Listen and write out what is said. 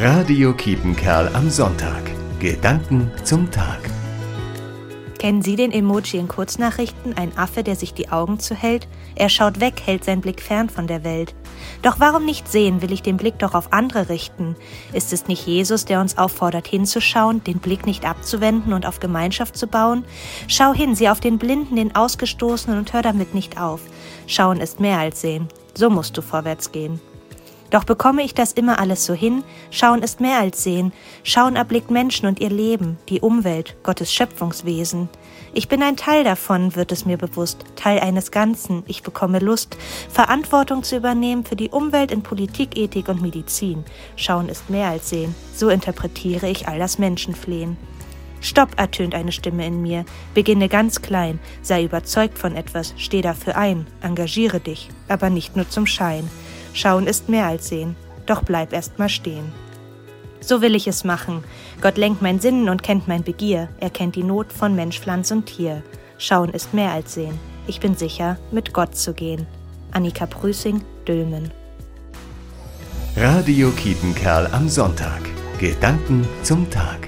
Radio Kiepenkerl am Sonntag. Gedanken zum Tag. Kennen Sie den Emoji in Kurznachrichten? Ein Affe, der sich die Augen zuhält? Er schaut weg, hält seinen Blick fern von der Welt. Doch warum nicht sehen, will ich den Blick doch auf andere richten? Ist es nicht Jesus, der uns auffordert, hinzuschauen, den Blick nicht abzuwenden und auf Gemeinschaft zu bauen? Schau hin, sieh auf den Blinden, den Ausgestoßenen und hör damit nicht auf. Schauen ist mehr als sehen. So musst du vorwärts gehen. Doch bekomme ich das immer alles so hin? Schauen ist mehr als sehen. Schauen erblickt Menschen und ihr Leben, die Umwelt, Gottes Schöpfungswesen. Ich bin ein Teil davon, wird es mir bewusst, Teil eines Ganzen. Ich bekomme Lust, Verantwortung zu übernehmen für die Umwelt in Politik, Ethik und Medizin. Schauen ist mehr als sehen. So interpretiere ich all das Menschenflehen. Stopp, ertönt eine Stimme in mir. Beginne ganz klein, sei überzeugt von etwas, steh dafür ein, engagiere dich, aber nicht nur zum Schein. Schauen ist mehr als sehen, doch bleib erst mal stehen. So will ich es machen. Gott lenkt mein Sinnen und kennt mein Begier. Er kennt die Not von Mensch, Pflanz und Tier. Schauen ist mehr als sehen. Ich bin sicher, mit Gott zu gehen. Annika Prüßing, Dülmen. Radio Kiepenkerl am Sonntag. Gedanken zum Tag.